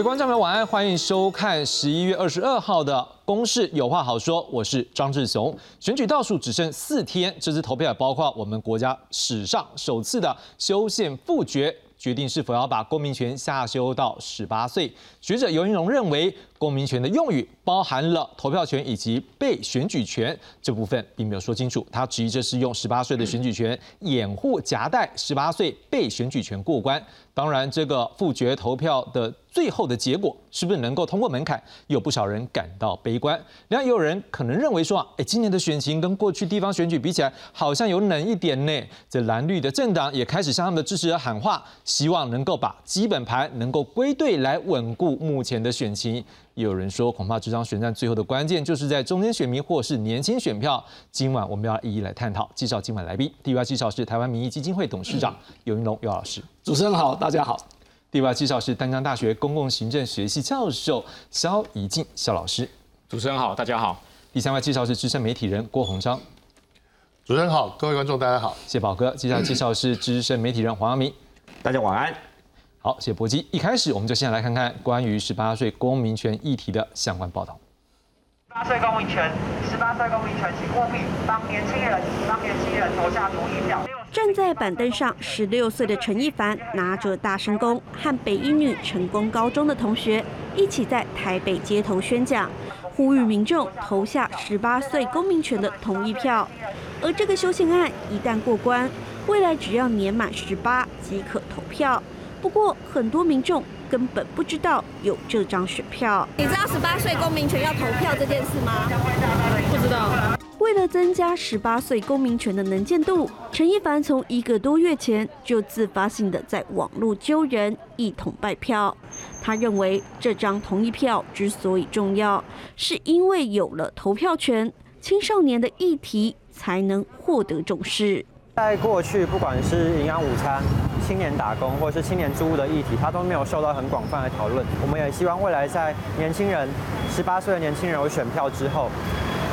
各位观众朋友，晚安，欢迎收看十一月二十二号的《公事有话好说》，我是张志雄。选举倒数只剩四天，这次投票也包括我们国家史上首次的修宪复决，决定是否要把公民权下修到十八岁。学者尤云荣认为，公民权的用语包含了投票权以及被选举权这部分，并没有说清楚。他质疑这是用十八岁的选举权掩护夹带十八岁被选举权过关。当然，这个复决投票的最后的结果是不是能够通过门槛，有不少人感到悲观。另外，也有人可能认为说啊，哎，今年的选情跟过去地方选举比起来，好像有冷一点呢。这蓝绿的政党也开始向他们的支持者喊话，希望能够把基本盘能够归队来稳固目前的选情。有人说，恐怕这场选战最后的关键就是在中间选民或是年轻选票。今晚我们要一一来探讨。介绍今晚来宾，第一位介绍是台湾民意基金会董事长尤云龙尤老师。主持人好，大家好。第二位介绍是丹江大学公共行政学系教授肖怡静肖老师。主持人好，大家好。第三位介绍是资深媒体人郭鸿章。主持人好，各位观众大家好。谢宝哥。接下来介绍是资深媒体人黄阳明。大家晚安。好，谢波基。一开始，我们就先来看看关于十八岁公民权议题的相关报道。十八岁公民权，十八岁公民权，请务必帮年轻人，帮年轻人投下同意票。站在板凳上，十六岁的陈一凡拿着大声公，和北一女成功高中的同学一起在台北街头宣讲，呼吁民众投下十八岁公民权的同意票。而这个修宪案一旦过关，未来只要年满十八即可投票。不过，很多民众根本不知道有这张选票。你知道十八岁公民权要投票这件事吗？不知道。为了增加十八岁公民权的能见度，陈一凡从一个多月前就自发性的在网络揪人一同拜票。他认为这张同意票之所以重要，是因为有了投票权，青少年的议题才能获得重视。在过去，不管是营养午餐、青年打工，或是青年租屋的议题，它都没有受到很广泛的讨论。我们也希望未来在年轻人十八岁的年轻人有选票之后，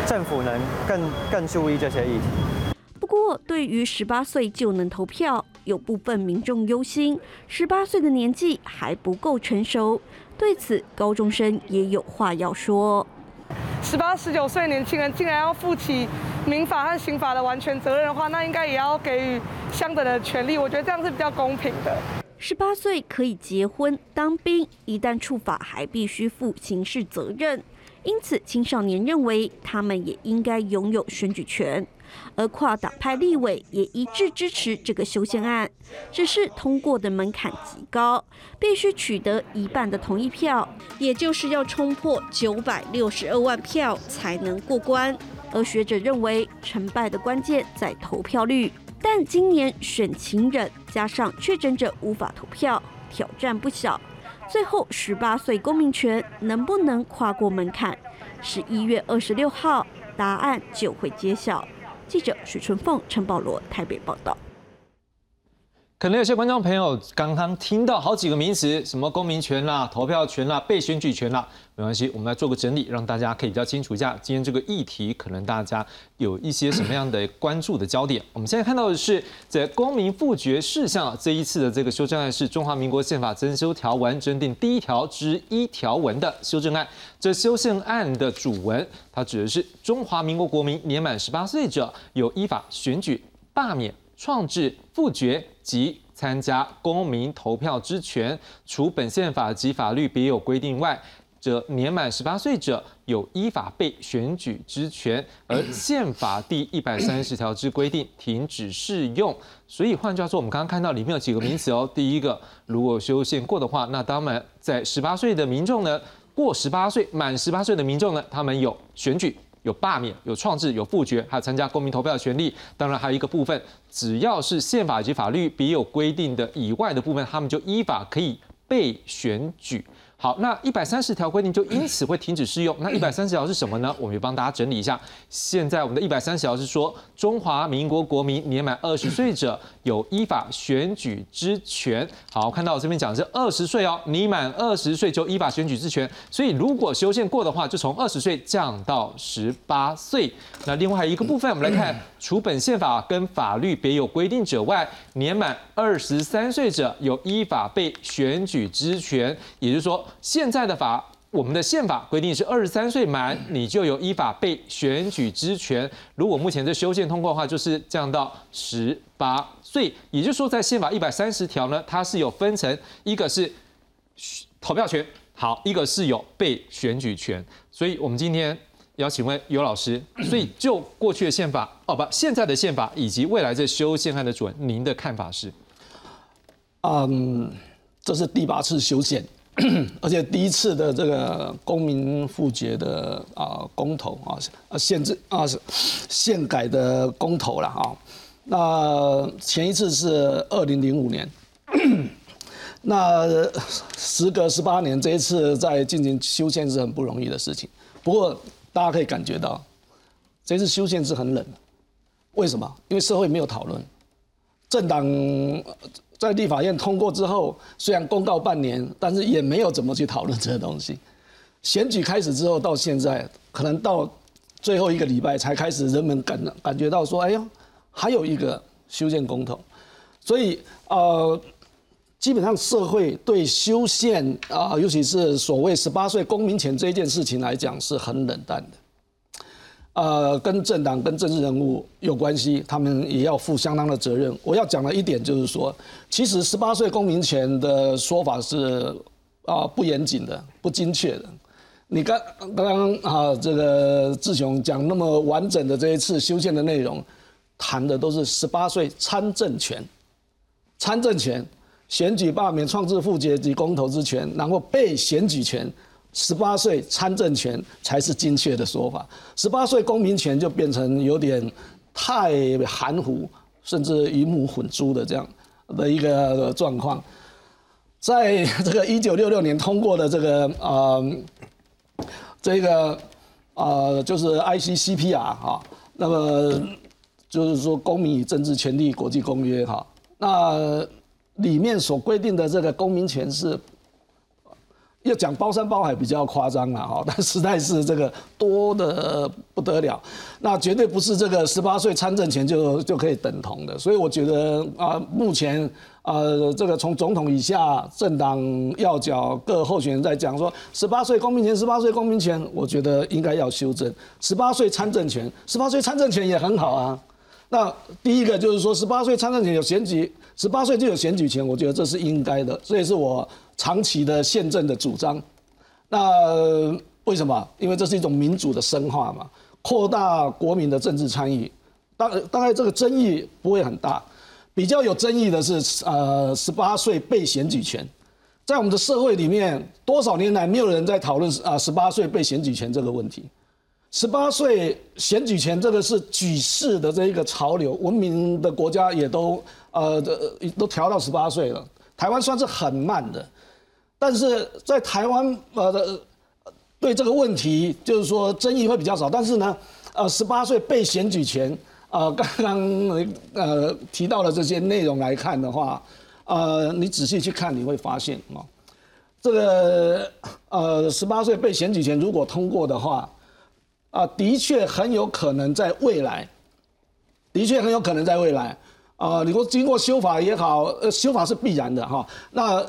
政府能更更注意这些议题。不过，对于十八岁就能投票，有部分民众忧心，十八岁的年纪还不够成熟。对此，高中生也有话要说。十八、十九岁年轻人竟然要负起民法和刑法的完全责任的话，那应该也要给予相等的权利。我觉得这样是比较公平的。十八岁可以结婚、当兵，一旦触法还必须负刑事责任。因此，青少年认为他们也应该拥有选举权。而跨党派立委也一致支持这个修宪案，只是通过的门槛极高，必须取得一半的同意票，也就是要冲破九百六十二万票才能过关。而学者认为，成败的关键在投票率，但今年选情人加上确诊者无法投票，挑战不小。最后，十八岁公民权能不能跨过门槛？十一月二十六号，答案就会揭晓。记者许春凤、陈保罗台北报道。可能有些观众朋友刚刚听到好几个名词，什么公民权啦、投票权啦、被选举权啦，没关系，我们来做个整理，让大家可以比较清楚一下今天这个议题，可能大家有一些什么样的关注的焦点。我们现在看到的是，在公民复决事项这一次的这个修正案是《中华民国宪法增修条文》增订第一条之一条文的修正案。这修正案的主文，它指的是中华民国国民年满十八岁者，有依法选举、罢免。创制、复决及参加公民投票之权，除本宪法及法律别有规定外，则年满十八岁者有依法被选举之权，而宪法第一百三十条之规定停止适用。所以换句话说，我们刚刚看到里面有几个名词哦。第一个，如果修宪过的话，那当然在十八岁的民众呢，过十八岁满十八岁的民众呢，他们有选举。有罢免、有创制、有复决，还有参加公民投票的权利。当然，还有一个部分，只要是宪法及法律别有规定的以外的部分，他们就依法可以被选举。好，那一百三十条规定就因此会停止适用。那一百三十条是什么呢？我们也帮大家整理一下。现在我们的一百三十条是说，中华民国国民年满二十岁者有依法选举之权。好，看到我这边讲的是二十岁哦，你满二十岁就依法选举之权。所以如果修宪过的话，就从二十岁降到十八岁。那另外还有一个部分，我们来看，除本宪法跟法律别有规定者外，年满二十三岁者有依法被选举之权。也就是说。现在的法，我们的宪法规定是二十三岁满，你就有依法被选举之权。如果目前这修宪通过的话，就是降到十八岁。也就是说，在宪法一百三十条呢，它是有分成，一个是投票权，好，一个是有被选举权。所以我们今天要请问尤老师，所以就过去的宪法，哦不，现在的宪法以及未来这修宪案的准，您的看法是？嗯，这是第八次修宪，而且第一次的这个公民复决的啊公投啊，啊宪制啊是宪改的公投了啊。那前一次是二零零五年，那时隔十八年，这一次在进行修宪是很不容易的事情。不过大家可以感觉到，这次修宪是很冷，为什么？因为社会没有讨论，政党。在立法院通过之后，虽然公告半年，但是也没有怎么去讨论这个东西。选举开始之后到现在，可能到最后一个礼拜才开始，人们感感觉到说：“哎呀，还有一个修宪公投。”所以呃，基本上社会对修宪啊，尤其是所谓十八岁公民权这一件事情来讲，是很冷淡的。呃，跟政党、跟政治人物有关系，他们也要负相当的责任。我要讲的一点就是说，其实十八岁公民权的说法是啊不严谨的、不精确的。你刚刚刚啊，这个志雄讲那么完整的这一次修宪的内容，谈的都是十八岁参政权、参政权、选举罢免、创制复决及公投之权，然后被选举权。十八岁参政权才是精确的说法，十八岁公民权就变成有点太含糊，甚至鱼目混珠的这样的一个状况。在这个一九六六年通过的这个呃这个呃就是 ICCPR 哈，那么就是说公民与政治权利国际公约哈，那里面所规定的这个公民权是。要讲包山包海比较夸张了哈，但实在是这个多的不得了，那绝对不是这个十八岁参政权就就可以等同的，所以我觉得啊，目前呃这个从总统以下政党要角各候选人在讲说十八岁公民权，十八岁公民权，我觉得应该要修正十八岁参政权，十八岁参政权也很好啊。那第一个就是说十八岁参政权有选举，十八岁就有选举权，我觉得这是应该的，这也是我。长期的宪政的主张，那为什么？因为这是一种民主的深化嘛，扩大国民的政治参与。大大概这个争议不会很大，比较有争议的是，呃，十八岁被选举权，在我们的社会里面，多少年来没有人在讨论啊十八岁被选举权这个问题。十八岁选举权这个是举世的这一个潮流，文明的国家也都呃都调到十八岁了，台湾算是很慢的。但是在台湾，呃的，对这个问题就是说争议会比较少。但是呢，呃，十八岁被选举权，呃，刚刚呃提到的这些内容来看的话，呃，你仔细去看你会发现啊，这个呃十八岁被选举权如果通过的话，啊，的确很有可能在未来，的确很有可能在未来，啊，你说经过修法也好，呃，修法是必然的哈，那。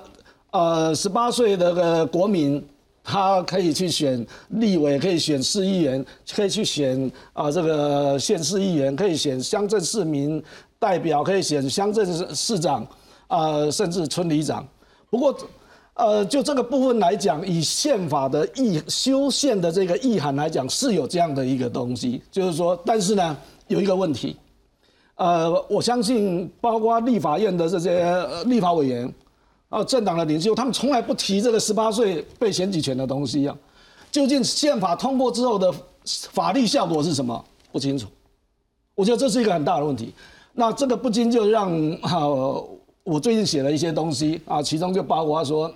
呃，十八岁的个国民，他可以去选立委，可以选市议员，可以去选啊这个县市议员，可以选乡镇市民代表，可以选乡镇市市长，啊，甚至村里长。不过，呃，就这个部分来讲，以宪法的意修宪的这个意涵来讲，是有这样的一个东西，就是说，但是呢，有一个问题，呃，我相信包括立法院的这些立法委员。啊，政党的领袖他们从来不提这个十八岁被选举权的东西啊。究竟宪法通过之后的法律效果是什么？不清楚。我觉得这是一个很大的问题。那这个不禁就让啊，我最近写了一些东西啊，其中就包括说，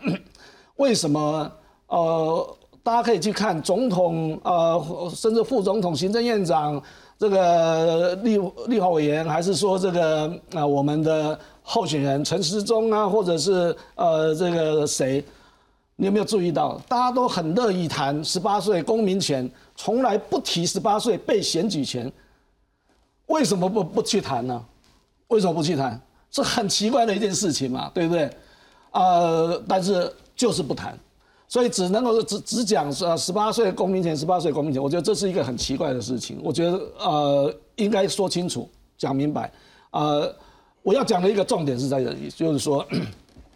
为什么呃，大家可以去看总统呃，甚至副总统、行政院长这个立立法委员，还是说这个啊，我们的。候选人陈时中啊，或者是呃这个谁，你有没有注意到，大家都很乐意谈十八岁公民权，从来不提十八岁被选举权。为什么不不去谈呢？为什么不去谈？是很奇怪的一件事情嘛，对不对？呃，但是就是不谈。所以只能够只只讲呃十八岁公民权，十八岁公民权，我觉得这是一个很奇怪的事情。我觉得呃应该说清楚，讲明白。呃，我要讲的一个重点是在这里，就是说，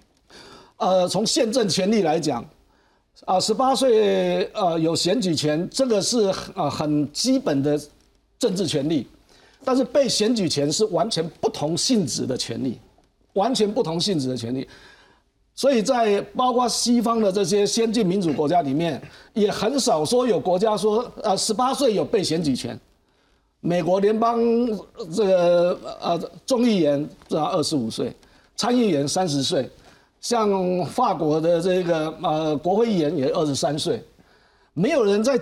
呃，从宪政权利来讲，啊，十八岁呃有选举权，这个是呃很基本的政治权利，但是被选举权是完全不同性质的权利，完全不同性质的权利。所以在包括西方的这些先进民主国家里面，也很少说有国家说，呃，十八岁有被选举权。美国联邦这个呃众议员至少二十五岁，参议员三十岁，像法国的这个呃国会议员也二十三岁，没有人在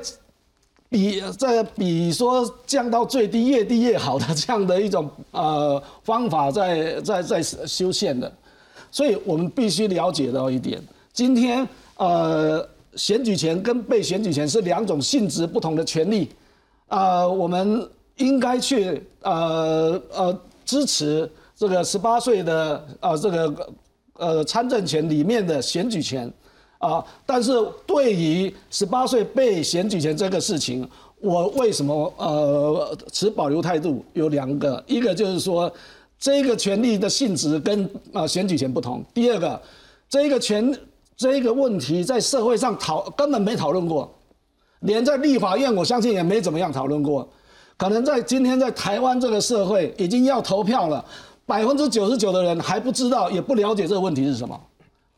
比在比说降到最低越低越好的这样的一种呃方法在在在修宪的。所以我们必须了解到一点，今天呃，选举权跟被选举权是两种性质不同的权利，啊，我们应该去呃呃支持这个十八岁的呃这个呃参政权里面的选举权，啊，但是对于十八岁被选举权这个事情，我为什么呃持保留态度？有两个，一个就是说。这个权利的性质跟啊选举权不同。第二个，这个权这个问题在社会上讨根本没讨论过，连在立法院我相信也没怎么样讨论过。可能在今天在台湾这个社会已经要投票了，百分之九十九的人还不知道也不了解这个问题是什么。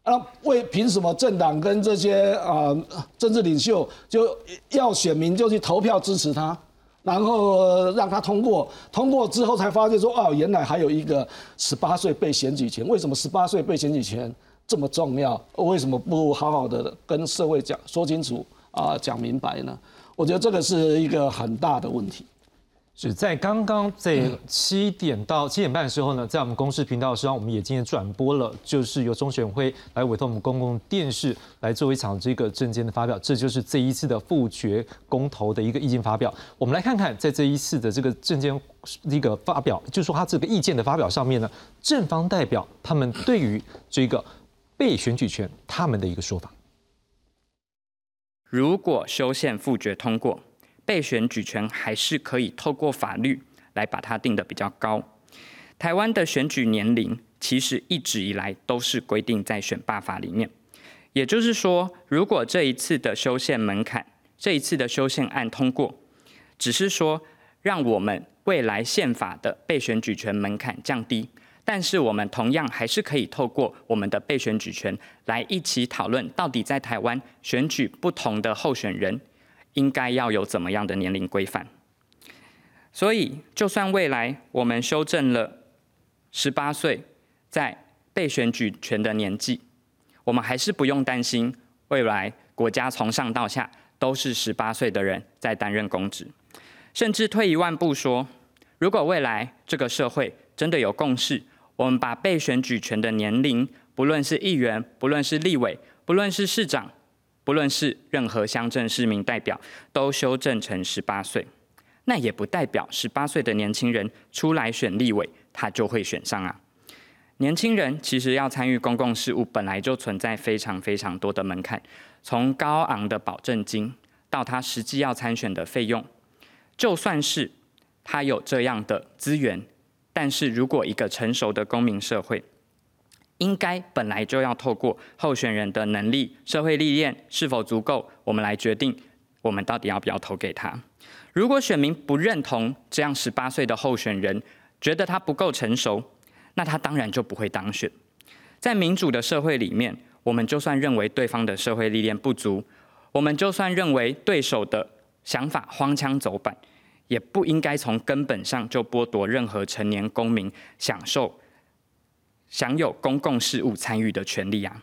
啊，为凭什么政党跟这些啊政治领袖就要选民就去投票支持他？然后让他通过，通过之后才发现说，哦，原来还有一个十八岁被选举权。为什么十八岁被选举权这么重要？为什么不好好的跟社会讲说清楚啊，讲明白呢？我觉得这个是一个很大的问题。是在刚刚在七点到七点半的时候呢，在我们公视频道上，我们也今天转播了，就是由中选会来委托我们公共电视来做一场这个证件的发表，这就是这一次的复决公投的一个意见发表。我们来看看，在这一次的这个证件一个发表，就是说他这个意见的发表上面呢，正方代表他们对于这个被选举权他们的一个说法。如果修宪复决通过。被选举权还是可以透过法律来把它定得比较高。台湾的选举年龄其实一直以来都是规定在选罢法里面，也就是说，如果这一次的修宪门槛，这一次的修宪案通过，只是说让我们未来宪法的被选举权门槛降低，但是我们同样还是可以透过我们的被选举权来一起讨论，到底在台湾选举不同的候选人。应该要有怎么样的年龄规范？所以，就算未来我们修正了十八岁在被选举权的年纪，我们还是不用担心未来国家从上到下都是十八岁的人在担任公职。甚至退一万步说，如果未来这个社会真的有共识，我们把被选举权的年龄，不论是议员，不论是立委，不论是市长。不论是任何乡镇市民代表，都修正成十八岁，那也不代表十八岁的年轻人出来选立委，他就会选上啊。年轻人其实要参与公共事务，本来就存在非常非常多的门槛，从高昂的保证金到他实际要参选的费用，就算是他有这样的资源，但是如果一个成熟的公民社会，应该本来就要透过候选人的能力、社会历练是否足够，我们来决定我们到底要不要投给他。如果选民不认同这样十八岁的候选人，觉得他不够成熟，那他当然就不会当选。在民主的社会里面，我们就算认为对方的社会历练不足，我们就算认为对手的想法荒腔走板，也不应该从根本上就剥夺任何成年公民享受。享有公共事务参与的权利啊！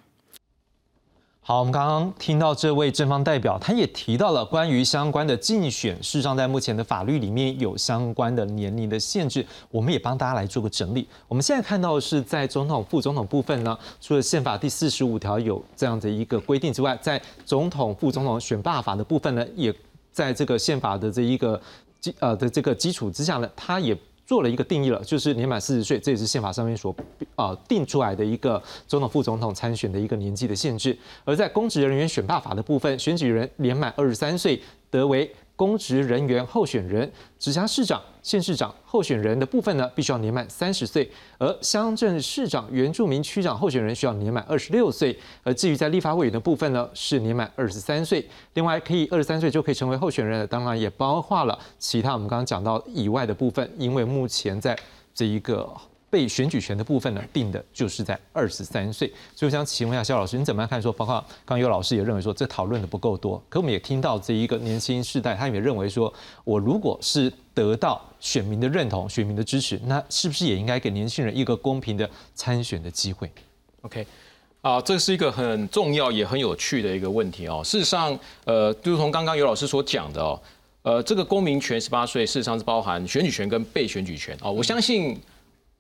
好，我们刚刚听到这位正方代表，他也提到了关于相关的竞选，事实上在目前的法律里面有相关的年龄的限制，我们也帮大家来做个整理。我们现在看到的是在总统、副总统部分呢，除了宪法第四十五条有这样的一个规定之外，在总统、副总统选罢法的部分呢，也在这个宪法的这一个基呃的这个基础之下呢，它也。做了一个定义了，就是年满四十岁，这也是宪法上面所呃定出来的一个总统、副总统参选的一个年纪的限制。而在公职人员选罢法的部分，选举人年满二十三岁得为。公职人员候选人、直辖市长、县市长候选人的部分呢，必须要年满三十岁；而乡镇市长、原住民区长候选人需要年满二十六岁。而至于在立法委员的部分呢，是年满二十三岁。另外，可以二十三岁就可以成为候选人的，当然也包括了其他我们刚刚讲到以外的部分，因为目前在这一个。被选举权的部分呢，定的就是在二十三岁。所以我想请问一下肖老师，你怎么样看？说包括刚有老师也认为说这讨论的不够多，可我们也听到这一个年轻世代，他也认为说，我如果是得到选民的认同、选民的支持，那是不是也应该给年轻人一个公平的参选的机会？OK，啊，这是一个很重要也很有趣的一个问题哦。事实上，呃，就如同刚刚有老师所讲的哦，呃，这个公民权十八岁，事实上是包含选举权跟被选举权哦。我相信。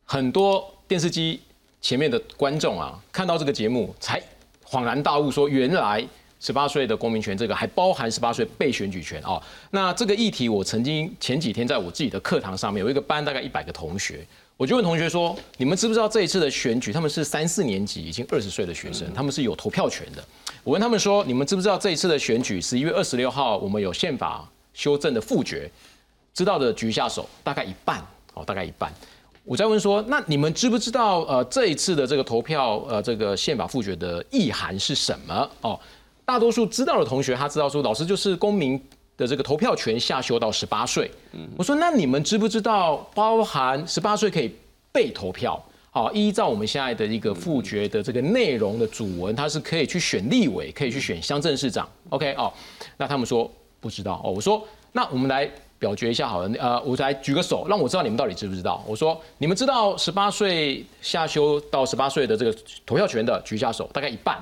很多电视机前面的观众啊，看到这个节目才恍然大悟，说原来十八岁的公民权这个还包含十八岁被选举权哦。那这个议题，我曾经前几天在我自己的课堂上面，有一个班大概一百个同学，我就问同学说：你们知不知道这一次的选举，他们是三四年级已经二十岁的学生，他们是有投票权的。我问他们说：你们知不知道这一次的选举，十一月二十六号我们有宪法修正的复决？知道的举下手，大概一半哦，大概一半。我再问说，那你们知不知道呃这一次的这个投票呃这个宪法复决的意涵是什么？哦，大多数知道的同学他知道说，老师就是公民的这个投票权下修到十八岁。嗯我说那你们知不知道包含十八岁可以被投票？好，依照我们现在的一个复决的这个内容的主文，它是可以去选立委，可以去选乡镇市长。OK 哦，那他们说不知道哦。我说那我们来。表决一下好了，呃，我来举个手，让我知道你们到底知不知道。我说，你们知道十八岁下修到十八岁的这个投票权的举一下手，大概一半。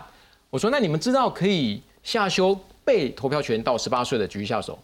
我说，那你们知道可以下修被投票权到十八岁的举一下手，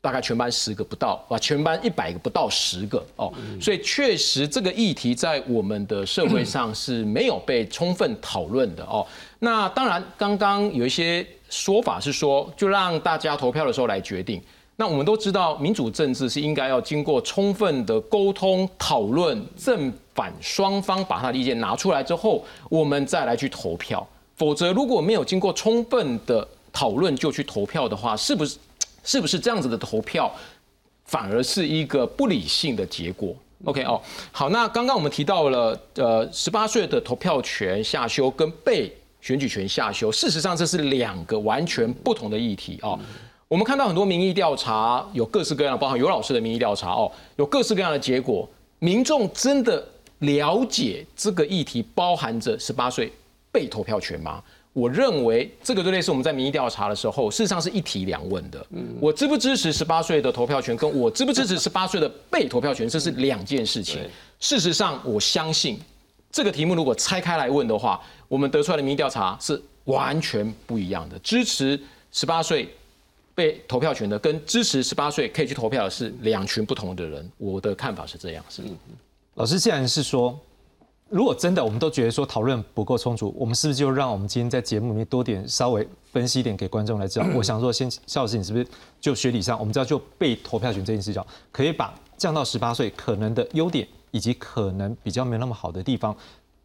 大概全班十个不到，啊，全班一百个不到十个哦。所以确实这个议题在我们的社会上是没有被充分讨论的哦。那当然，刚刚有一些说法是说，就让大家投票的时候来决定。那我们都知道，民主政治是应该要经过充分的沟通讨论，正反双方把他的意见拿出来之后，我们再来去投票。否则，如果没有经过充分的讨论就去投票的话，是不是是不是这样子的投票，反而是一个不理性的结果？OK 哦，好，那刚刚我们提到了，呃，十八岁的投票权下修跟被选举权下修，事实上这是两个完全不同的议题哦。我们看到很多民意调查，有各式各样的，包含有老师的民意调查哦，有各式各样的结果。民众真的了解这个议题包含着十八岁被投票权吗？我认为这个就类似我们在民意调查的时候，事实上是一提两问的。我支不支持十八岁的投票权，跟我支不支持十八岁的被投票权，这是两件事情。事实上，我相信这个题目如果拆开来问的话，我们得出来的民意调查是完全不一样的。支持十八岁。被投票权的跟支持十八岁可以去投票的是两群不同的人，我的看法是这样。是，老师既然是说，如果真的我们都觉得说讨论不够充足，我们是不是就让我们今天在节目里面多点稍微分析一点给观众来知道？我想说，先肖老师，你是不是就学理上，我们知道就被投票权这件事情，可以把降到十八岁可能的优点以及可能比较没有那么好的地方、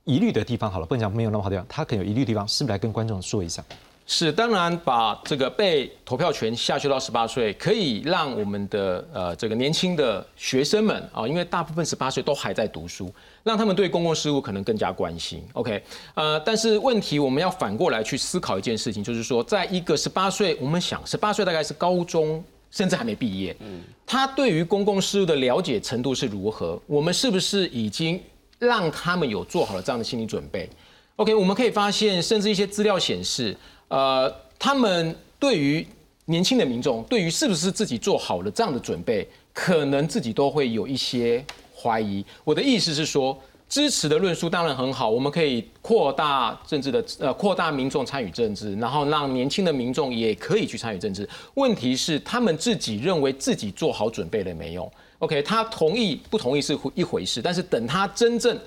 疑虑的地方，好了，不能讲没有那么好的地方，他可能有疑虑的地方，是不是来跟观众说一下？是，当然把这个被投票权下修到十八岁，可以让我们的呃这个年轻的学生们啊，因为大部分十八岁都还在读书，让他们对公共事务可能更加关心。OK，呃，但是问题我们要反过来去思考一件事情，就是说，在一个十八岁，我们想十八岁大概是高中，甚至还没毕业，嗯，他对于公共事务的了解程度是如何？我们是不是已经让他们有做好了这样的心理准备？OK，我们可以发现，甚至一些资料显示。呃，他们对于年轻的民众，对于是不是自己做好了这样的准备，可能自己都会有一些怀疑。我的意思是说，支持的论述当然很好，我们可以扩大政治的呃，扩大民众参与政治，然后让年轻的民众也可以去参与政治。问题是，他们自己认为自己做好准备了没有？OK，他同意不同意是一回事，但是等他真正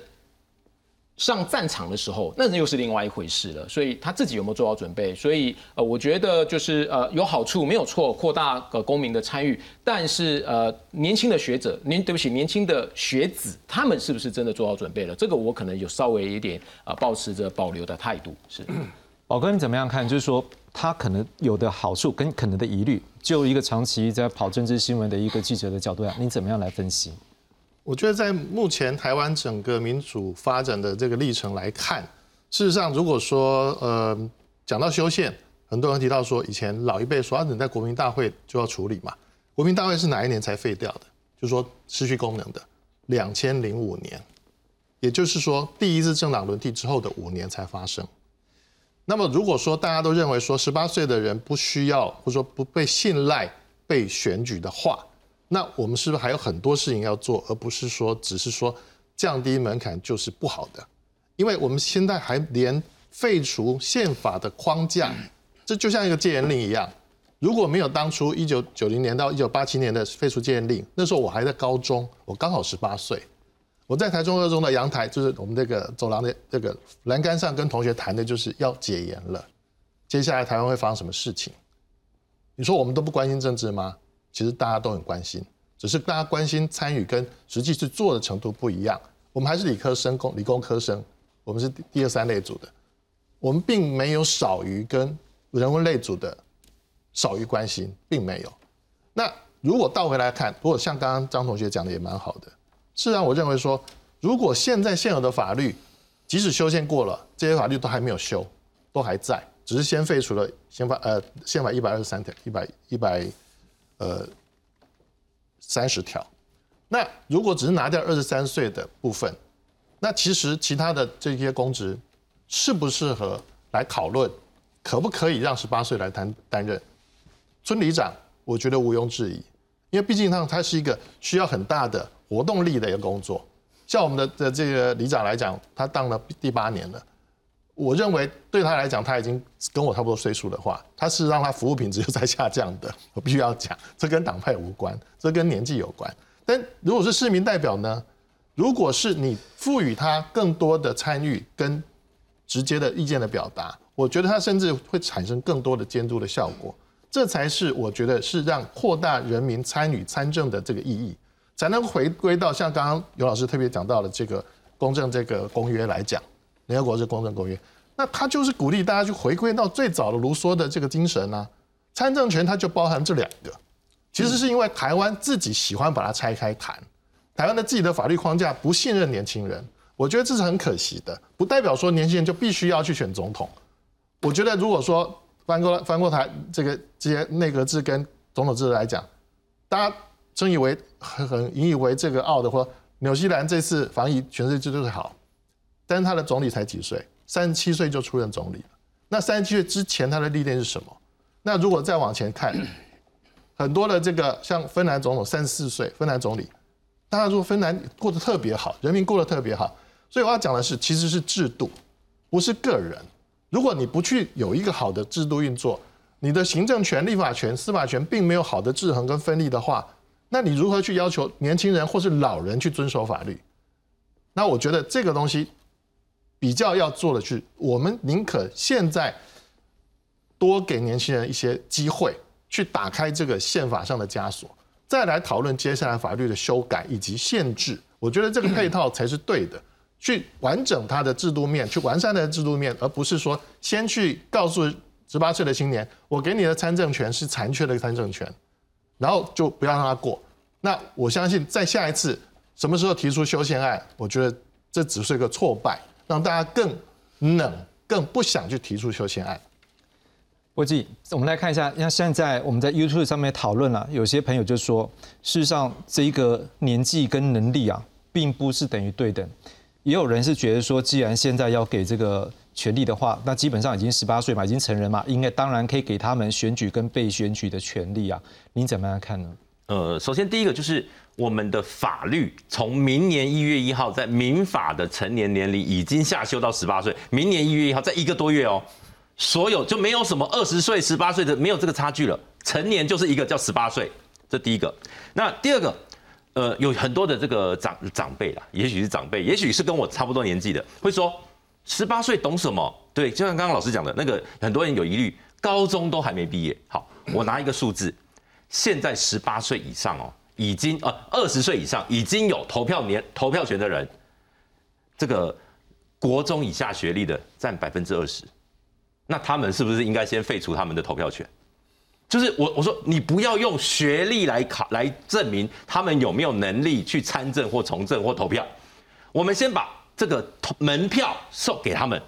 上战场的时候，那又是另外一回事了。所以他自己有没有做好准备？所以呃，我觉得就是呃有好处没有错，扩大呃公民的参与。但是呃，年轻的学者，您对不起，年轻的学子，他们是不是真的做好准备了？这个我可能有稍微一点啊，保持着保留的态度。是，宝哥你怎么样看？就是说他可能有的好处跟可能的疑虑，就一个长期在跑政治新闻的一个记者的角度啊，你怎么样来分析？我觉得在目前台湾整个民主发展的这个历程来看，事实上，如果说呃讲到修宪，很多人提到说以前老一辈说啊，等在国民大会就要处理嘛。国民大会是哪一年才废掉的？就是说失去功能的，两千零五年，也就是说第一次政党轮替之后的五年才发生。那么如果说大家都认为说十八岁的人不需要或者说不被信赖被选举的话，那我们是不是还有很多事情要做，而不是说只是说降低门槛就是不好的？因为我们现在还连废除宪法的框架，这就像一个戒严令一样。如果没有当初一九九零年到一九八七年的废除戒严令，那时候我还在高中，我刚好十八岁，我在台中二中的阳台，就是我们这个走廊的这个栏杆上，跟同学谈的就是要解严了。接下来台湾会发生什么事情？你说我们都不关心政治吗？其实大家都很关心，只是大家关心参与跟实际去做的程度不一样。我们还是理科生、工理工科生，我们是第二三类组的，我们并没有少于跟人文类组的少于关心，并没有。那如果倒回来看，如果像刚刚张同学讲的也蛮好的，是让我认为说，如果现在现有的法律，即使修宪过了，这些法律都还没有修，都还在，只是先废除了宪法呃宪法一百二十三条一百一百。呃，三十条。那如果只是拿掉二十三岁的部分，那其实其他的这些公职适不适合来讨论，可不可以让十八岁来担担任村里长？我觉得毋庸置疑，因为毕竟他他是一个需要很大的活动力的一个工作。像我们的的这个里长来讲，他当了第八年了。我认为对他来讲，他已经跟我差不多岁数的话，他是让他服务品质又在下降的。我必须要讲，这跟党派无关，这跟年纪有关。但如果是市民代表呢？如果是你赋予他更多的参与跟直接的意见的表达，我觉得他甚至会产生更多的监督的效果。这才是我觉得是让扩大人民参与参政的这个意义，才能回归到像刚刚尤老师特别讲到的这个公正这个公约来讲。联合国是公正公约，那他就是鼓励大家去回归到最早的卢梭的这个精神啊。参政权它就包含这两个，其实是因为台湾自己喜欢把它拆开谈，台湾的自己的法律框架不信任年轻人，我觉得这是很可惜的。不代表说年轻人就必须要去选总统。我觉得如果说翻过来翻过台这个这些内阁制跟总统制来讲，大家真以为很很引以为这个傲的，或纽西兰这次防疫全世界就是好。但是他的总理才几岁，三十七岁就出任总理了。那三十七岁之前他的历练是什么？那如果再往前看，很多的这个像芬兰总统三十四岁，芬兰总理，大家说芬兰过得特别好，人民过得特别好。所以我要讲的是，其实是制度，不是个人。如果你不去有一个好的制度运作，你的行政权、立法权、司法权并没有好的制衡跟分立的话，那你如何去要求年轻人或是老人去遵守法律？那我觉得这个东西。比较要做的是，我们宁可现在多给年轻人一些机会，去打开这个宪法上的枷锁，再来讨论接下来法律的修改以及限制。我觉得这个配套才是对的，去完整它的制度面，去完善它的制度面，而不是说先去告诉十八岁的青年，我给你的参政权是残缺的参政权，然后就不要让他过。那我相信在下一次什么时候提出修宪案，我觉得这只是一个挫败。让大家更冷、更不想去提出修宪案。郭记，我们来看一下，像现在我们在 YouTube 上面讨论了，有些朋友就说，事实上这一个年纪跟能力啊，并不是等于对等。也有人是觉得说，既然现在要给这个权利的话，那基本上已经十八岁嘛，已经成人嘛，应该当然可以给他们选举跟被选举的权利啊。您怎么样看呢？呃，首先第一个就是。我们的法律从明年一月一号，在民法的成年年龄已经下修到十八岁。明年一月一号，在一个多月哦，所有就没有什么二十岁、十八岁的，没有这个差距了。成年就是一个叫十八岁，这第一个。那第二个，呃，有很多的这个长长辈啦，也许是长辈，也许是跟我差不多年纪的，会说十八岁懂什么？对，就像刚刚老师讲的那个，很多人有疑虑，高中都还没毕业。好，我拿一个数字，现在十八岁以上哦，已经呃二十岁以上已经有投票年投票权的人，这个国中以下学历的占百分之二十，那他们是不是应该先废除他们的投票权？就是我我说你不要用学历来考来证明他们有没有能力去参政或从政或投票，我们先把这个门票送给他们，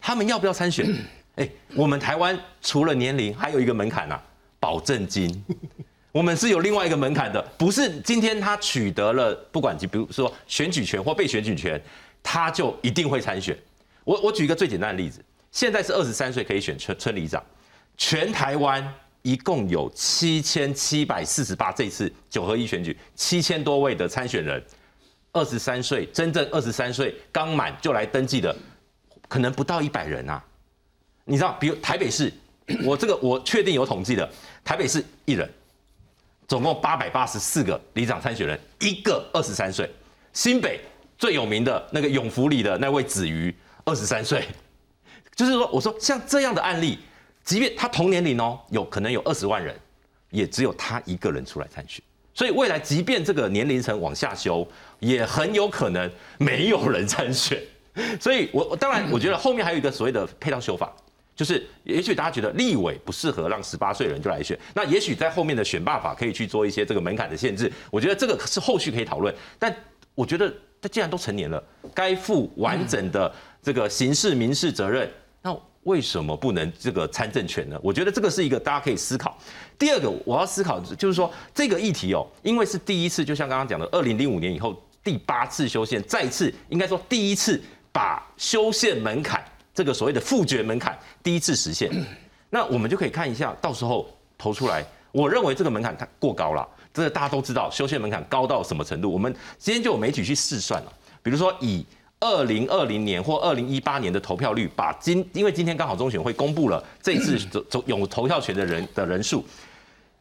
他们要不要参选？哎，我们台湾除了年龄，还有一个门槛呐，保证金。我们是有另外一个门槛的，不是今天他取得了不管你比如说选举权或被选举权，他就一定会参选。我我举一个最简单的例子，现在是二十三岁可以选村村里长，全台湾。一共有七千七百四十八，这次九合一选举七千多位的参选人，二十三岁真正二十三岁刚满就来登记的，可能不到一百人啊。你知道，比如台北市，我这个我确定有统计的，台北市一人，总共八百八十四个里长参选人，一个二十三岁。新北最有名的那个永福里的那位子瑜，二十三岁，就是说，我说像这样的案例。即便他同年龄哦，有可能有二十万人，也只有他一个人出来参选。所以未来，即便这个年龄层往下修，也很有可能没有人参选。所以，我当然我觉得后面还有一个所谓的配套修法，就是也许大家觉得立委不适合让十八岁人就来选，那也许在后面的选办法可以去做一些这个门槛的限制。我觉得这个是后续可以讨论。但我觉得他既然都成年了，该负完整的这个刑事民事责任，那。为什么不能这个参政权呢？我觉得这个是一个大家可以思考。第二个，我要思考就是说这个议题哦，因为是第一次，就像刚刚讲的，二零零五年以后第八次修宪，再次应该说第一次把修宪门槛这个所谓的复决门槛第一次实现。那我们就可以看一下，到时候投出来，我认为这个门槛它过高了。这个大家都知道，修宪门槛高到什么程度？我们今天就有媒体去试算了，比如说以。二零二零年或二零一八年的投票率，把今因为今天刚好中选会公布了这一次总总 有投票权的人的人数，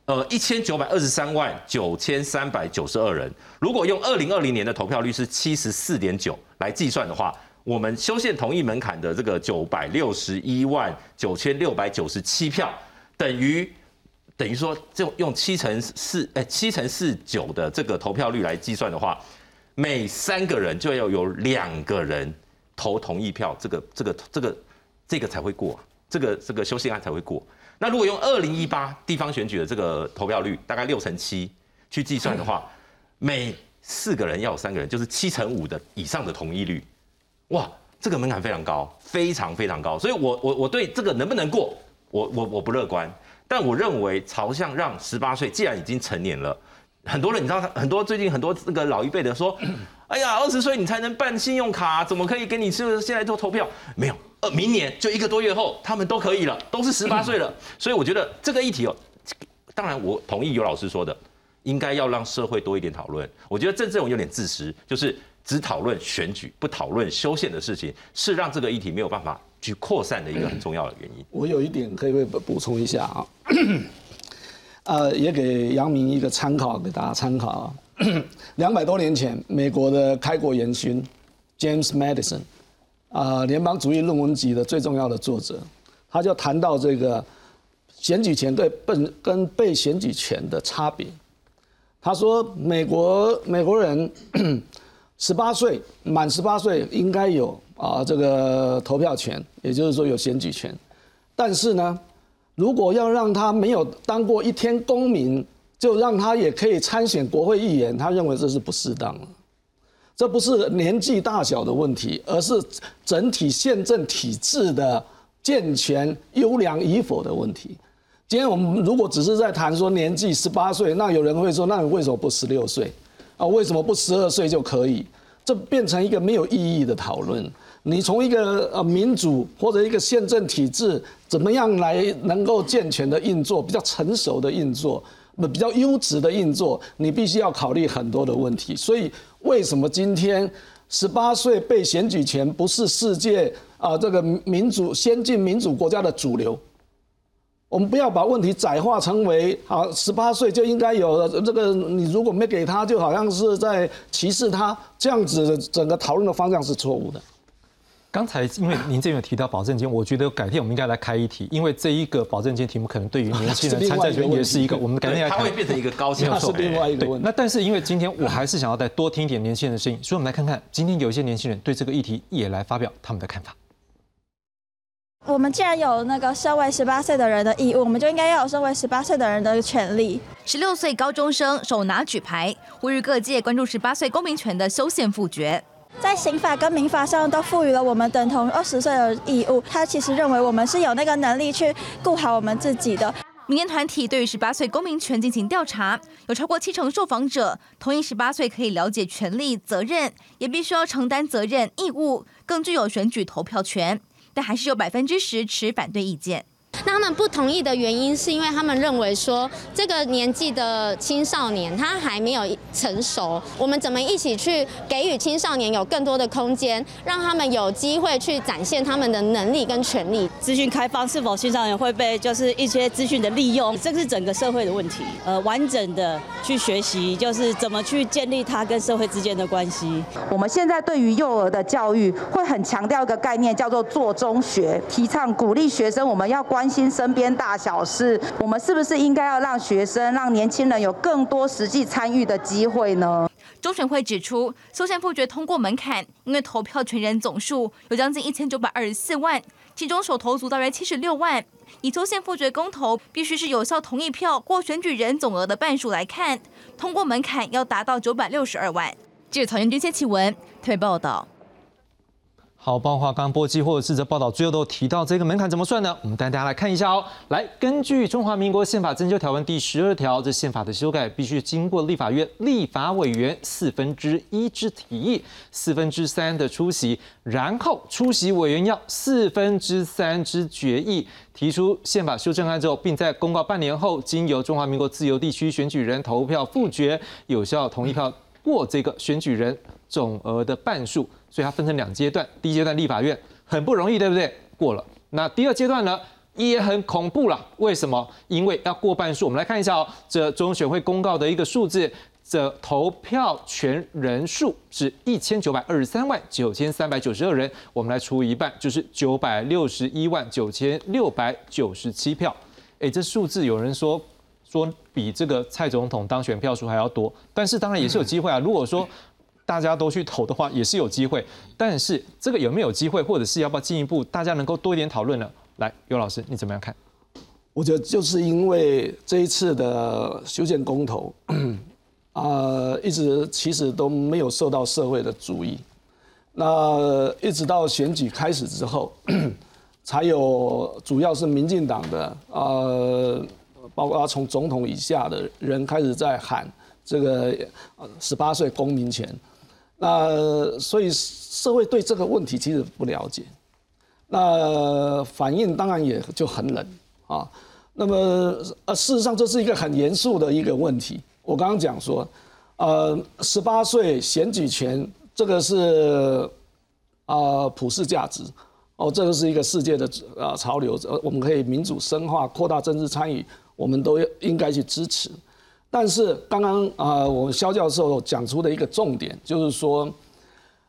呃一千九百二十三万九千三百九十二人。如果用二零二零年的投票率是七十四点九来计算的话，我们修宪同意门槛的这个九百六十一万九千六百九十七票，等于等于说就用七乘四哎七乘四九的这个投票率来计算的话。每三个人就要有两个人投同意票，这个、这个、这个、这个才会过，这个、这个修宪案才会过。那如果用二零一八地方选举的这个投票率，大概六成七去计算的话，每四个人要有三个人，就是七成五的以上的同意率。哇，这个门槛非常高，非常非常高。所以我我我对这个能不能过，我我我不乐观。但我认为朝向让十八岁既然已经成年了。很多人你知道，很多最近很多那个老一辈的说，哎呀，二十岁你才能办信用卡，怎么可以给你是现在做投票？没有，呃，明年就一个多月后，他们都可以了，都是十八 岁了。所以我觉得这个议题哦，当然我同意尤老师说的，应该要让社会多一点讨论。我觉得郑志勇有点自私，就是只讨论选举，不讨论修宪的事情，是让这个议题没有办法去扩散的一个很重要的原因。我有一点可以补补充一下啊。呃，也给杨明一个参考，给大家参考啊。两百多年前，美国的开国元勋 James Madison，啊，联邦主义论文集的最重要的作者，他就谈到这个选举权对被跟被选举权的差别。他说，美国美国人十八岁满十八岁应该有啊这个投票权，也就是说有选举权，但是呢。如果要让他没有当过一天公民，就让他也可以参选国会议员，他认为这是不适当的。这不是年纪大小的问题，而是整体宪政体制的健全、优良与否的问题。今天我们如果只是在谈说年纪十八岁，那有人会说，那你为什么不十六岁？啊，为什么不十二岁就可以？这变成一个没有意义的讨论。你从一个呃民主或者一个宪政体制，怎么样来能够健全的运作，比较成熟的运作，比较优质的运作，你必须要考虑很多的问题。所以，为什么今天十八岁被选举权不是世界啊这个民主先进民主国家的主流？我们不要把问题窄化成为啊，十八岁就应该有这个，你如果没给他，就好像是在歧视他，这样子的整个讨论的方向是错误的。刚才因为您这边有提到保证金，我觉得改天我们应该来开一题，因为这一个保证金题目可能对于年轻人参赛权也是一个，我们改天来它会变成一个高薪，是另外一个问题。那但是因为今天我还是想要再多听一点年轻人的声音，所以我们来看看今天有一些年轻人对这个议题也来发表他们的看法。我们既然有那个身为十八岁的人的义务，我们就应该要有身为十八岁的人的权利。十六岁高中生手拿举牌，呼吁各界关注十八岁公民权的修宪复决。在刑法跟民法上都赋予了我们等同二十岁的义务。他其实认为我们是有那个能力去顾好我们自己的。民间团体对于十八岁公民权进行调查，有超过七成受访者同意十八岁可以了解权利、责任，也必须要承担责任义务，更具有选举投票权。但还是有百分之十持反对意见。那他们不同意的原因，是因为他们认为说，这个年纪的青少年他还没有成熟，我们怎么一起去给予青少年有更多的空间，让他们有机会去展现他们的能力跟权利？资讯开放是否青少年会被就是一些资讯的利用？这是整个社会的问题。呃，完整的去学习，就是怎么去建立他跟社会之间的关系。我们现在对于幼儿的教育会很强调一个概念，叫做做中学，提倡鼓励学生我们要关。关心身边大小事，我们是不是应该要让学生、让年轻人有更多实际参与的机会呢？中选会指出，修宪复决通过门槛，因为投票权人总数有将近一千九百二十四万，其中手投族大约七十六万。以修宪复决公投必须是有效同意票或选举人总额的半数来看，通过门槛要达到九百六十二万。记者曹彦军、谢启文特别报道。好，包括刚刚波基或者是这报道，最后都提到这个门槛怎么算呢？我们带大家来看一下哦。来，根据中华民国宪法增修条文第十二条，这宪法的修改必须经过立法院立法委员四分之一之提议，四分之三的出席，然后出席委员要四分之三之决议，提出宪法修正案之后，并在公告半年后，经由中华民国自由地区选举人投票复决，有效同意票过这个选举人总额的半数。所以它分成两阶段，第一阶段立法院很不容易，对不对？过了。那第二阶段呢，也很恐怖了。为什么？因为要过半数。我们来看一下哦，这中选会公告的一个数字，这投票权人数是一千九百二十三万九千三百九十二人。我们来除一半，就是九百六十一万九千六百九十七票。哎，这数字有人说说比这个蔡总统当选票数还要多，但是当然也是有机会啊。如果说大家都去投的话，也是有机会。但是这个有没有机会，或者是要不要进一步，大家能够多一点讨论呢？来，尤老师，你怎么样看？我觉得就是因为这一次的修建公投，啊，一直其实都没有受到社会的注意。那一直到选举开始之后，才有主要是民进党的，呃，包括从总统以下的人开始在喊这个十八岁公民权。那所以社会对这个问题其实不了解，那反应当然也就很冷啊。那么呃，事实上这是一个很严肃的一个问题。我刚刚讲说，呃，十八岁选举权这个是啊普世价值哦，这个是一个世界的啊潮流，我们可以民主深化、扩大政治参与，我们都应该去支持。但是刚刚啊，我们肖教授讲出的一个重点就是说，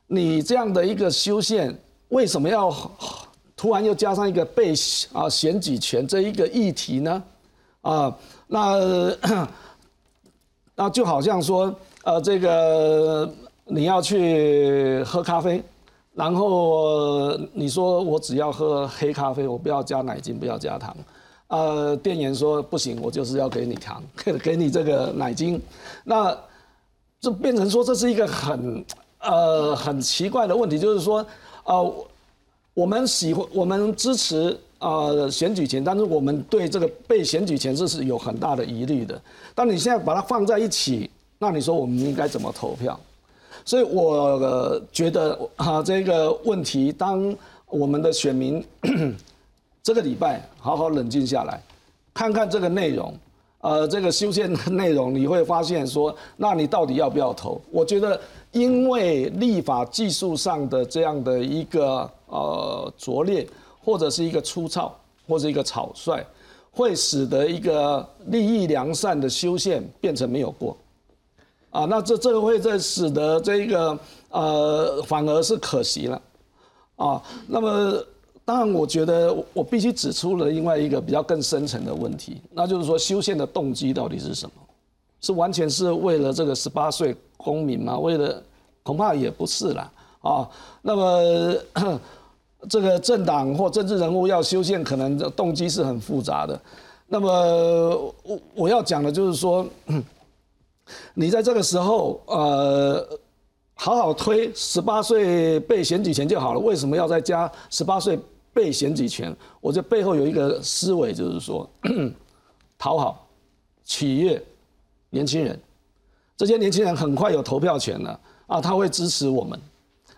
你这样的一个修宪，为什么要突然又加上一个被啊选举权这一个议题呢？啊，那 那就好像说，呃，这个你要去喝咖啡，然后你说我只要喝黑咖啡，我不要加奶精，不要加糖。呃，店员说不行，我就是要给你糖，给给你这个奶精，那就变成说这是一个很呃很奇怪的问题，就是说，呃，我们喜欢我们支持呃选举权，但是我们对这个被选举权这是有很大的疑虑的。但你现在把它放在一起，那你说我们应该怎么投票？所以我觉得啊这个问题，当我们的选民。这个礼拜好好冷静下来，看看这个内容，呃，这个修宪的内容，你会发现说，那你到底要不要投？我觉得，因为立法技术上的这样的一个呃拙劣，或者是一个粗糙，或者一个草率，会使得一个利益良善的修宪变成没有过，啊，那这这个会在使得这个呃反而是可惜了，啊，那么当然我觉得我必须指出了另外一个比较更深层的问题，那就是说修宪的动机到底是什么？是完全是为了这个十八岁公民吗？为了恐怕也不是啦，啊，那么。这个政党或政治人物要修宪，可能动机是很复杂的。那么我我要讲的就是说，你在这个时候，呃，好好推十八岁被选举权就好了。为什么要再加十八岁被选举权？我这背后有一个思维，就是说，讨好、企业年轻人，这些年轻人很快有投票权了啊，他会支持我们。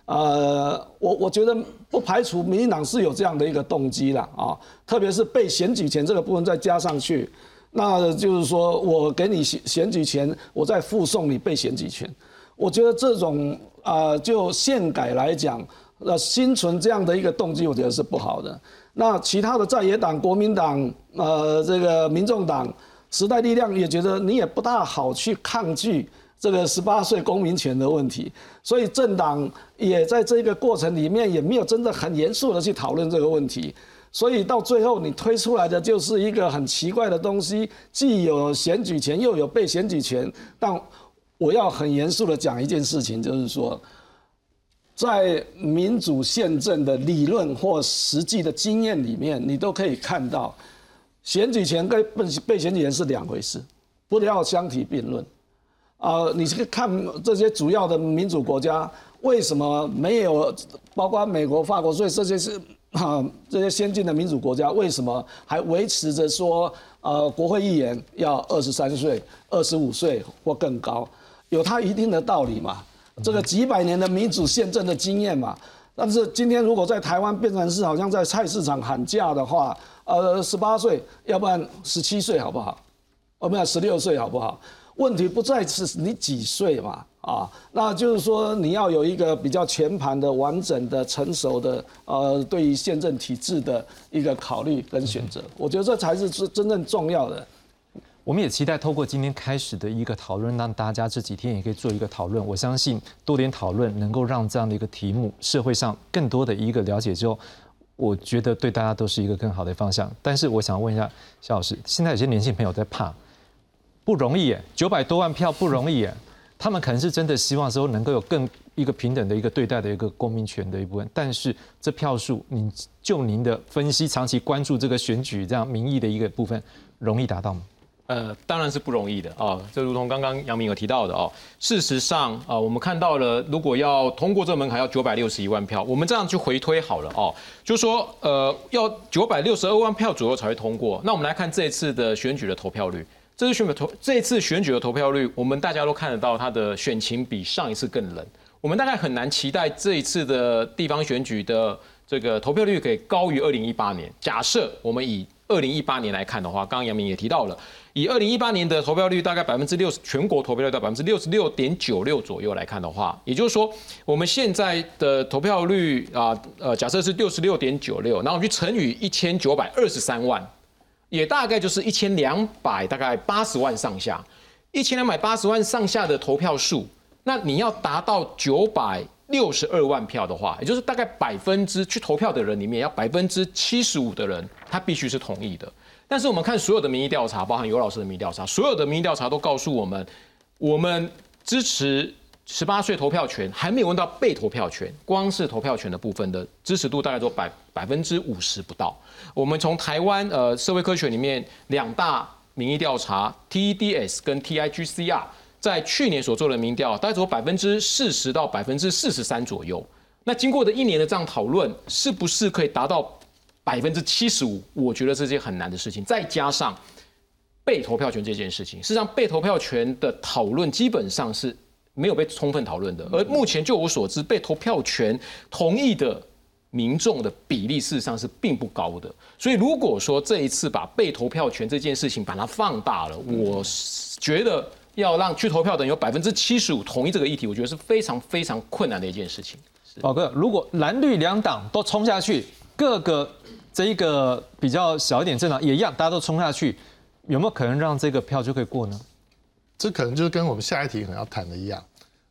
呃，我我觉得不排除民进党是有这样的一个动机了啊，特别是被选举权这个部分再加上去，那就是说我给你选选举权，我再附送你被选举权。我觉得这种啊，就宪改来讲，呃，心存这样的一个动机，我觉得是不好的。那其他的在野党、国民党、呃，这个民众党、时代力量也觉得你也不大好去抗拒。这个十八岁公民权的问题，所以政党也在这个过程里面也没有真的很严肃的去讨论这个问题，所以到最后你推出来的就是一个很奇怪的东西，既有选举权又有被选举权。但我要很严肃的讲一件事情，就是说，在民主宪政的理论或实际的经验里面，你都可以看到，选举权跟被被选举权是两回事，不要相提并论。啊，你去看这些主要的民主国家，为什么没有？包括美国、法国，所以这些是啊，这些先进的民主国家，为什么还维持着说，呃，国会议员要二十三岁、二十五岁或更高？有它一定的道理嘛？这个几百年的民主宪政的经验嘛。但是今天如果在台湾变成是好像在菜市场喊价的话，呃，十八岁，要不然十七岁好不好？我们要十六岁好不好？问题不在是你几岁嘛，啊，那就是说你要有一个比较全盘的、完整的、成熟的，呃，对于宪政体制的一个考虑跟选择，我觉得这才是真真正重要的。我们也期待透过今天开始的一个讨论，让大家这几天也可以做一个讨论。我相信多点讨论能够让这样的一个题目，社会上更多的一个了解之后，我觉得对大家都是一个更好的方向。但是我想问一下肖老师，现在有些年轻朋友在怕。不容易耶，九百多万票不容易耶。他们可能是真的希望说能够有更一个平等的一个对待的一个公民权的一部分，但是这票数，您就您的分析，长期关注这个选举这样民意的一个部分，容易达到吗？呃，当然是不容易的啊。就如同刚刚杨明有提到的哦，事实上啊，我们看到了，如果要通过这门槛，要九百六十一万票，我们这样去回推好了哦，就说呃，要九百六十二万票左右才会通过。那我们来看这一次的选举的投票率。这次选举投这一次选举的投票率，我们大家都看得到，它的选情比上一次更冷。我们大概很难期待这一次的地方选举的这个投票率可以高于二零一八年。假设我们以二零一八年来看的话，刚刚杨明也提到了，以二零一八年的投票率大概百分之六十，全国投票率到百分之六十六点九六左右来看的话，也就是说，我们现在的投票率啊，呃，假设是六十六点九六，然后去乘以一千九百二十三万。也大概就是一千两百，大概八十万上下，一千两百八十万上下的投票数，那你要达到九百六十二万票的话，也就是大概百分之去投票的人里面，要百分之七十五的人他必须是同意的。但是我们看所有的民意调查，包含尤老师的民意调查，所有的民意调查都告诉我们，我们支持。十八岁投票权还没有问到被投票权，光是投票权的部分的支持度大概都百百分之五十不到。我们从台湾呃社会科学里面两大民意调查 TEDS 跟 TIGCR 在去年所做的民调，大概只有百分之四十到百分之四十三左右。那经过的一年的这样讨论，是不是可以达到百分之七十五？我觉得这是件很难的事情。再加上被投票权这件事情，事实上被投票权的讨论基本上是。没有被充分讨论的，而目前就我所知，被投票权同意的民众的比例，事实上是并不高的。所以，如果说这一次把被投票权这件事情把它放大了，我觉得要让去投票的人有百分之七十五同意这个议题，我觉得是非常非常困难的一件事情。宝哥，如果蓝绿两党都冲下去，各个。这一个比较小一点政党也一样，大家都冲下去，有没有可能让这个票就可以过呢？这可能就是跟我们下一题可能要谈的一样。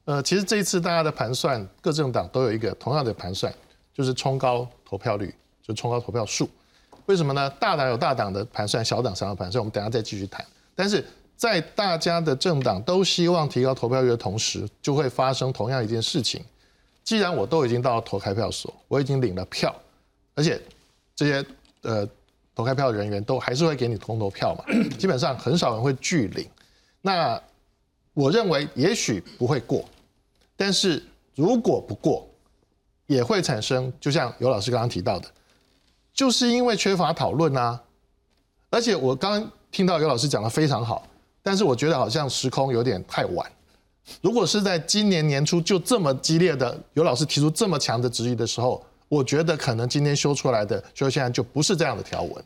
呃，其实这一次大家的盘算，各政党都有一个同样的盘算，就是冲高投票率，就冲高投票数。为什么呢？大党有大党的盘算，小党小党盘算，我们等下再继续谈。但是在大家的政党都希望提高投票率的同时，就会发生同样一件事情。既然我都已经到投开票所，我已经领了票，而且这些呃投开票人员都还是会给你空投票嘛，基本上很少人会拒领。那我认为也许不会过。但是如果不过，也会产生，就像尤老师刚刚提到的，就是因为缺乏讨论啊。而且我刚刚听到尤老师讲的非常好，但是我觉得好像时空有点太晚。如果是在今年年初就这么激烈的有老师提出这么强的质疑的时候，我觉得可能今天修出来的修宪案就不是这样的条文，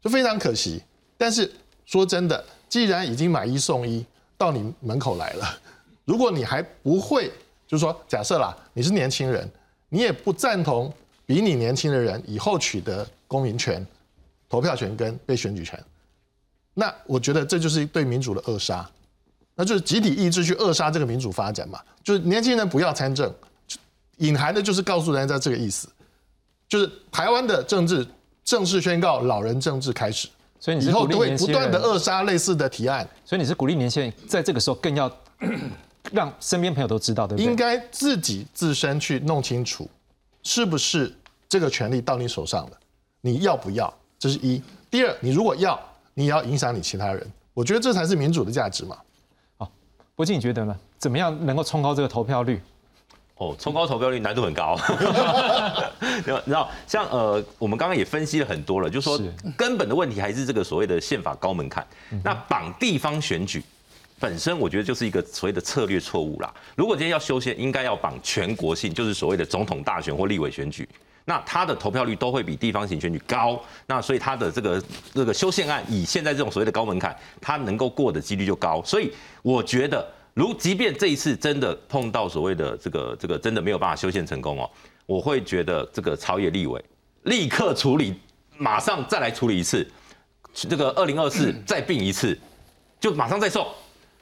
就非常可惜。但是说真的，既然已经买一送一到你门口来了，如果你还不会。就是说，假设啦，你是年轻人，你也不赞同比你年轻的人以后取得公民权、投票权跟被选举权，那我觉得这就是对民主的扼杀，那就是集体意志去扼杀这个民主发展嘛。就是年轻人不要参政，隐含的就是告诉人家这个意思，就是台湾的政治正式宣告老人政治开始，所以你以后都会不断的扼杀类似的提案，所以你是鼓励年轻人在这个时候更要。让身边朋友都知道，对不对？应该自己自身去弄清楚，是不是这个权利到你手上了？你要不要？这是一。第二，你如果要，你也要影响你其他人。我觉得这才是民主的价值嘛。好，博进你觉得呢？怎么样能够冲高这个投票率？哦，冲高投票率难度很高。你知道，像呃，我们刚刚也分析了很多了，就说根本的问题还是这个所谓的宪法高门槛。那绑地方选举。本身我觉得就是一个所谓的策略错误啦。如果今天要修宪，应该要绑全国性，就是所谓的总统大选或立委选举，那他的投票率都会比地方型选举高。那所以他的这个这个修宪案，以现在这种所谓的高门槛，他能够过的几率就高。所以我觉得，如即便这一次真的碰到所谓的这个这个真的没有办法修宪成功哦，我会觉得这个朝野立委立刻处理，马上再来处理一次，这个二零二四 再并一次，就马上再送。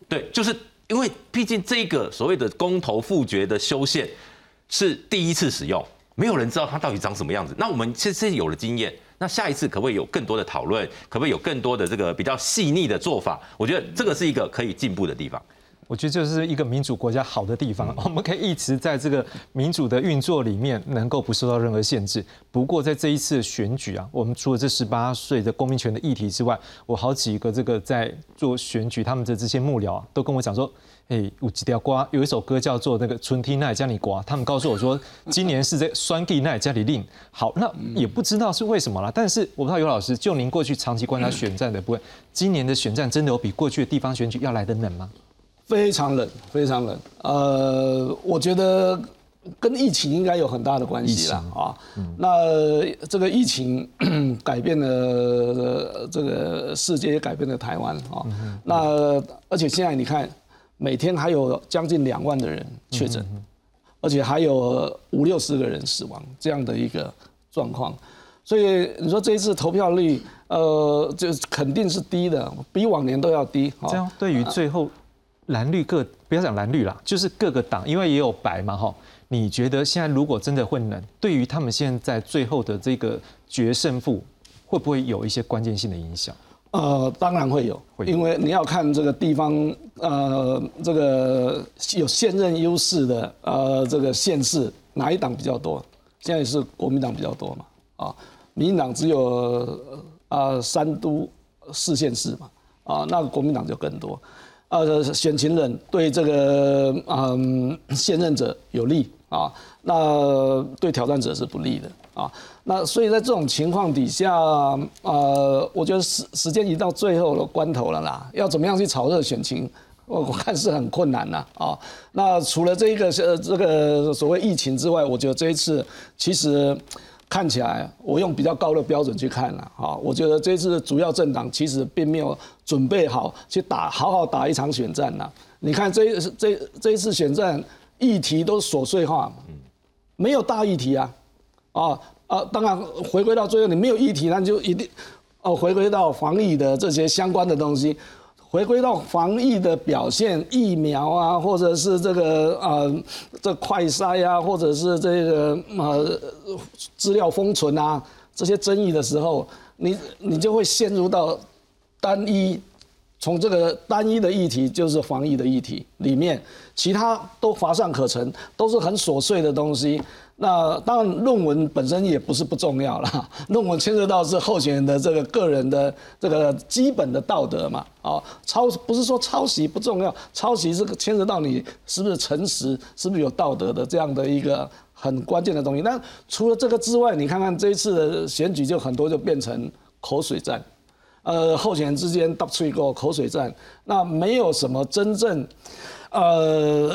对，就是因为毕竟这个所谓的公投复决的修宪是第一次使用，没有人知道它到底长什么样子。那我们其实有了经验，那下一次可不可以有更多的讨论？可不可以有更多的这个比较细腻的做法？我觉得这个是一个可以进步的地方。我觉得这是一个民主国家好的地方，我们可以一直在这个民主的运作里面，能够不受到任何限制。不过在这一次选举啊，我们除了这十八岁的公民权的议题之外，我好几个这个在做选举，他们的这些幕僚啊，都跟我讲说，哎，有几条瓜，有一首歌叫做那个春天奈加里瓜，他们告诉我说，今年是在酸地奈加里令。好，那也不知道是为什么啦。但是我不知道尤老师，就您过去长期观察选战的部分，今年的选战真的有比过去的地方选举要来的冷吗？非常冷，非常冷。呃，我觉得跟疫情应该有很大的关系了啊。那这个疫情 改变了这个世界，也改变了台湾啊。那而且现在你看，每天还有将近两万的人确诊，而且还有五六十个人死亡这样的一个状况。所以你说这一次投票率，呃，就肯定是低的，比往年都要低。这样对于最后。蓝绿各不要讲蓝绿啦，就是各个党，因为也有白嘛哈。你觉得现在如果真的混冷，对于他们现在最后的这个决胜负，会不会有一些关键性的影响？呃，当然会有，因为你要看这个地方，呃，这个有现任优势的，呃，这个县市哪一党比较多？现在是国民党比较多嘛？啊，民进党只有啊三都四县市嘛？啊，那国民党就更多。呃，选情人对这个嗯现任者有利啊，那对挑战者是不利的啊。那所以在这种情况底下，呃，我觉得时时间已到最后的关头了啦，要怎么样去炒热选情，我我看是很困难呐啊。那除了这一个呃这个所谓疫情之外，我觉得这一次其实。看起来，我用比较高的标准去看了，啊，我觉得这次主要政党其实并没有准备好去打，好好打一场选战呐。你看这这这一次选战议题都琐碎化，没有大议题啊，啊，啊，当然回归到最后，你没有议题，那就一定哦，回归到防疫的这些相关的东西，回归到防疫的表现，疫苗啊，或者是这个呃这快筛啊，或者是这个呃资料封存啊这些争议的时候，你你就会陷入到单一。从这个单一的议题，就是防疫的议题里面，其他都乏善可陈，都是很琐碎的东西。那当然，论文本身也不是不重要啦，论文牵涉到是候选人的这个个人的这个基本的道德嘛。啊，抄不是说抄袭不重要，抄袭是牵涉到你是不是诚实，是不是有道德的这样的一个很关键的东西。那除了这个之外，你看看这一次的选举，就很多就变成口水战。呃，候选人之间到处一个口水战，那没有什么真正，呃，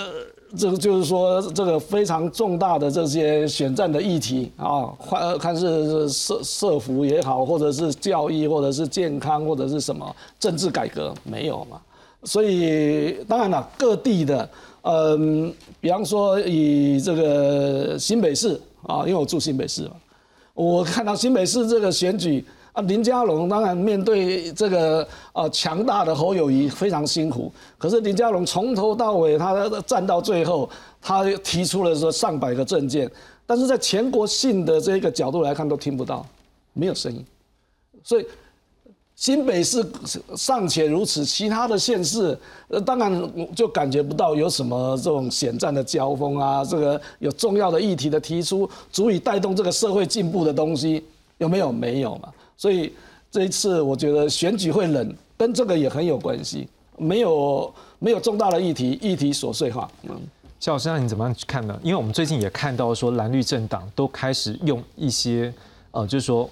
这个就是说这个非常重大的这些选战的议题啊，看看是社社服也好，或者是教育，或者是健康，或者是什么政治改革，没有嘛。所以当然了，各地的，嗯，比方说以这个新北市啊，因为我住新北市嘛，我看到新北市这个选举。啊，林佳龙当然面对这个呃强大的侯友谊非常辛苦，可是林佳龙从头到尾他站到最后，他提出了说上百个证件，但是在全国性的这个角度来看都听不到，没有声音，所以新北市尚且如此，其他的县市呃当然就感觉不到有什么这种险战的交锋啊，这个有重要的议题的提出，足以带动这个社会进步的东西有没有？没有嘛。所以这一次，我觉得选举会冷，跟这个也很有关系。没有没有重大的议题，议题琐碎化。嗯，肖老师，那你怎么样去看呢？因为我们最近也看到说，蓝绿政党都开始用一些呃，就是说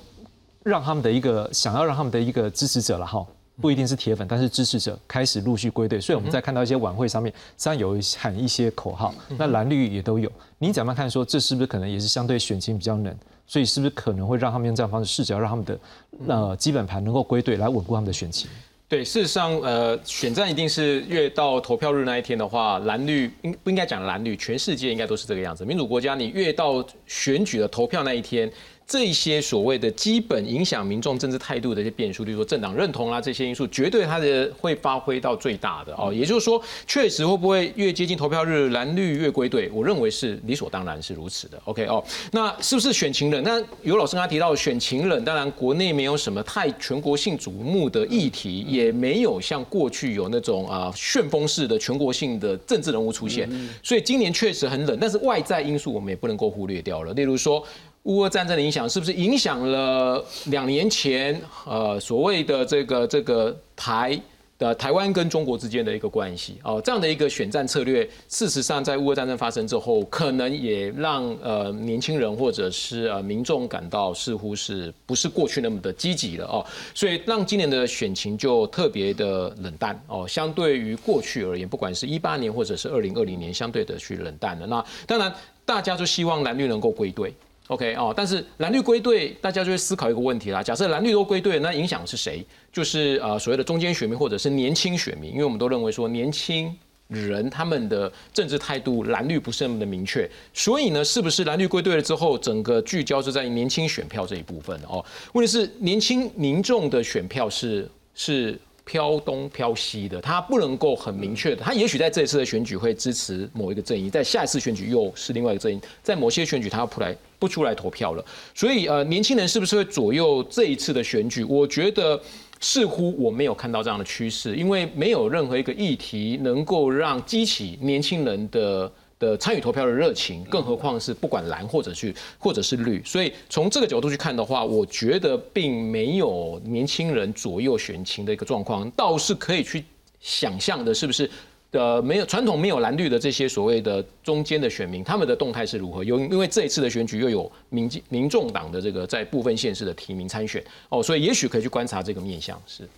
让他们的一个想要让他们的一个支持者了哈，不一定是铁粉，但是支持者开始陆续归队。所以我们在看到一些晚会上面，虽然有喊一些口号，那蓝绿也都有。你怎么样看？说这是不是可能也是相对选情比较冷？所以是不是可能会让他们用这样方式，试着要让他们的呃基本盘能够归队，来稳固他们的选情？对，事实上，呃，选战一定是越到投票日那一天的话，蓝绿应不应该讲蓝绿？全世界应该都是这个样子。民主国家，你越到选举的投票那一天。这些所谓的基本影响民众政治态度的一些变数，例如说政党认同啦这些因素，绝对它的会发挥到最大的哦。也就是说，确实会不会越接近投票日，蓝绿越归队？我认为是理所当然是如此的。OK 哦，那是不是选情冷？那有老师刚才提到选情冷，当然国内没有什么太全国性瞩目的议题，也没有像过去有那种啊旋风式的全国性的政治人物出现，所以今年确实很冷。但是外在因素我们也不能够忽略掉了，例如说。乌俄战争的影响是不是影响了两年前呃所谓的这个这个台的台湾跟中国之间的一个关系哦这样的一个选战策略，事实上在乌俄战争发生之后，可能也让呃年轻人或者是呃民众感到似乎是不是过去那么的积极了哦，所以让今年的选情就特别的冷淡哦，相对于过去而言，不管是一八年或者是二零二零年，相对的去冷淡了。那当然大家就希望蓝绿能够归队。OK 哦，但是蓝绿归队，大家就会思考一个问题啦。假设蓝绿都归队，那影响是谁？就是呃所谓的中间选民或者是年轻选民，因为我们都认为说年轻人他们的政治态度蓝绿不是那么的明确，所以呢，是不是蓝绿归队了之后，整个聚焦是在年轻选票这一部分哦？问题是年轻民众的选票是是。飘东飘西的，他不能够很明确的，他也许在这一次的选举会支持某一个阵营，在下一次选举又是另外一个阵营，在某些选举他要出来不出来投票了，所以呃，年轻人是不是会左右这一次的选举？我觉得似乎我没有看到这样的趋势，因为没有任何一个议题能够让激起年轻人的。的参与投票的热情，更何况是不管蓝或者去或者是绿，所以从这个角度去看的话，我觉得并没有年轻人左右选情的一个状况，倒是可以去想象的，是不是？呃，没有传统没有蓝绿的这些所谓的中间的选民，他们的动态是如何？因因为这一次的选举又有民民众党的这个在部分县市的提名参选哦，所以也许可以去观察这个面向是，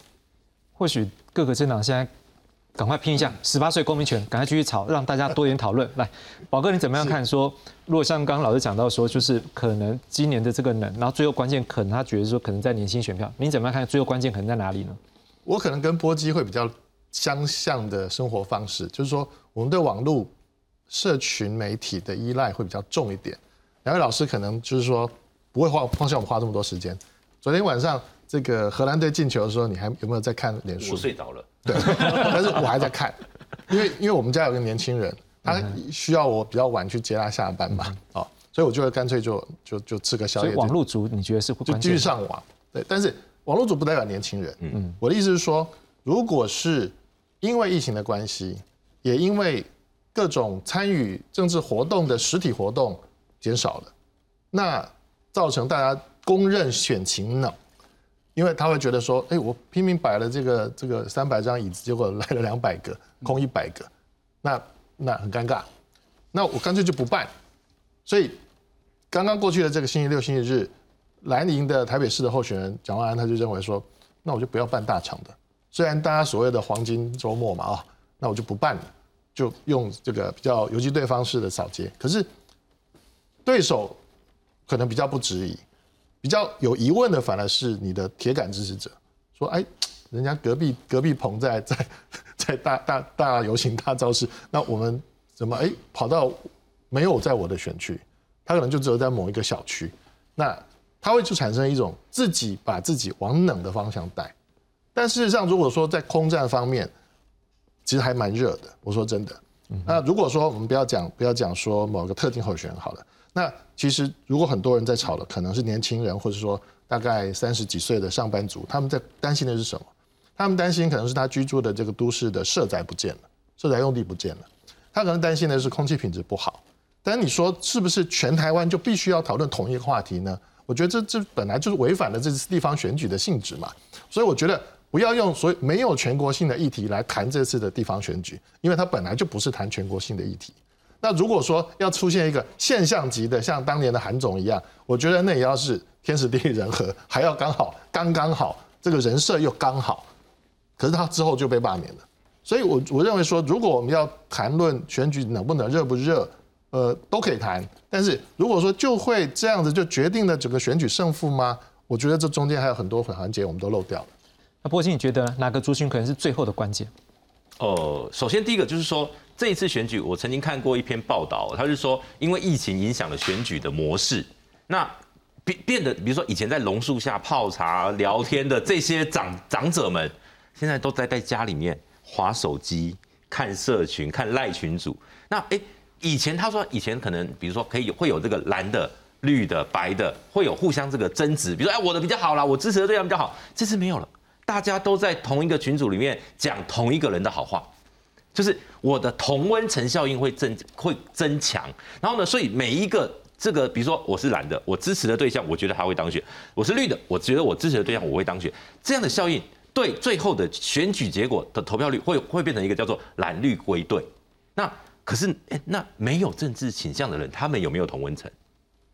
或许各个政党现在。赶快拼一下十八岁公民权，赶快继续吵，让大家多点讨论。来，宝哥，你怎么样看？说如果像刚刚老师讲到说，就是可能今年的这个冷，然后最后关键可能他觉得说可能在年轻选票，你怎么样看？最后关键可能在哪里呢？我可能跟波基会比较相像的生活方式，就是说我们对网络社群媒体的依赖会比较重一点。两位老师可能就是说不会花花像我们花这么多时间。昨天晚上这个荷兰队进球的时候，你还有没有在看脸书？我睡着了。对，但是我还在看，因为因为我们家有个年轻人，他需要我比较晚去接他下班嘛，哦，所以我就会干脆就就就吃个宵夜。所以网络族你觉得是会就继续上网？对，但是网络族不代表年轻人。嗯，我的意思是说，如果是因为疫情的关系，也因为各种参与政治活动的实体活动减少了，那造成大家公认选情冷。因为他会觉得说，哎，我拼命摆了这个这个三百张椅子，结果来了两百个，空一百个，那那很尴尬，那我干脆就不办。所以刚刚过去的这个星期六、星期日，蓝营的台北市的候选人蒋万安他就认为说，那我就不要办大场的，虽然大家所谓的黄金周末嘛啊，那我就不办了，就用这个比较游击队方式的扫街。可是对手可能比较不质疑。比较有疑问的，反而是你的铁杆支持者，说：“哎，人家隔壁隔壁棚在在在大大大游行大造势，那我们怎么哎跑到没有在我的选区？他可能就只有在某一个小区，那他会就产生一种自己把自己往冷的方向带。但事实上，如果说在空战方面，其实还蛮热的。我说真的，那如果说我们不要讲不要讲说某个特定候选人好了。”那其实，如果很多人在吵了，可能是年轻人，或者说大概三十几岁的上班族，他们在担心的是什么？他们担心可能是他居住的这个都市的社宅不见了，社宅用地不见了。他可能担心的是空气品质不好。但你说是不是全台湾就必须要讨论同一个话题呢？我觉得这这本来就是违反了这次地方选举的性质嘛。所以我觉得不要用所没有全国性的议题来谈这次的地方选举，因为它本来就不是谈全国性的议题。那如果说要出现一个现象级的，像当年的韩总一样，我觉得那也要是天时地利人和，还要刚好刚刚好，这个人设又刚好，可是他之后就被罢免了。所以，我我认为说，如果我们要谈论选举能不能热不热，呃，都可以谈。但是如果说就会这样子就决定了整个选举胜负吗？我觉得这中间还有很多环节我们都漏掉了。那波金，你觉得哪个族群可能是最后的关键？哦，首先第一个就是说。这一次选举，我曾经看过一篇报道，他是说，因为疫情影响了选举的模式，那变变得，比如说以前在榕树下泡茶聊天的这些长长者们，现在都在在家里面划手机、看社群、看赖群组。那哎，以前他说，以前可能比如说可以会有这个蓝的、绿的、白的，会有互相这个争执，比如说哎，我的比较好啦，我支持的对象比较好。这次没有了，大家都在同一个群组里面讲同一个人的好话。就是我的同温层效应会增会增强，然后呢，所以每一个这个，比如说我是蓝的，我支持的对象，我觉得他会当选；我是绿的，我觉得我支持的对象我会当选。这样的效应对最后的选举结果的投票率会会变成一个叫做蓝绿归队。那可是哎，那没有政治倾向的人，他们有没有同温层？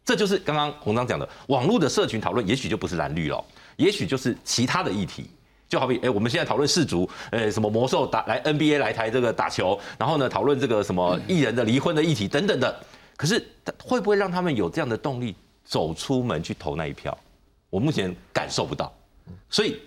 这就是刚刚洪章讲的，网络的社群讨论，也许就不是蓝绿了，也许就是其他的议题。就好比，哎，我们现在讨论氏族，呃，什么魔兽打来 NBA 来台这个打球，然后呢，讨论这个什么艺人的离婚的议题等等的。可是会不会让他们有这样的动力走出门去投那一票？我目前感受不到。所以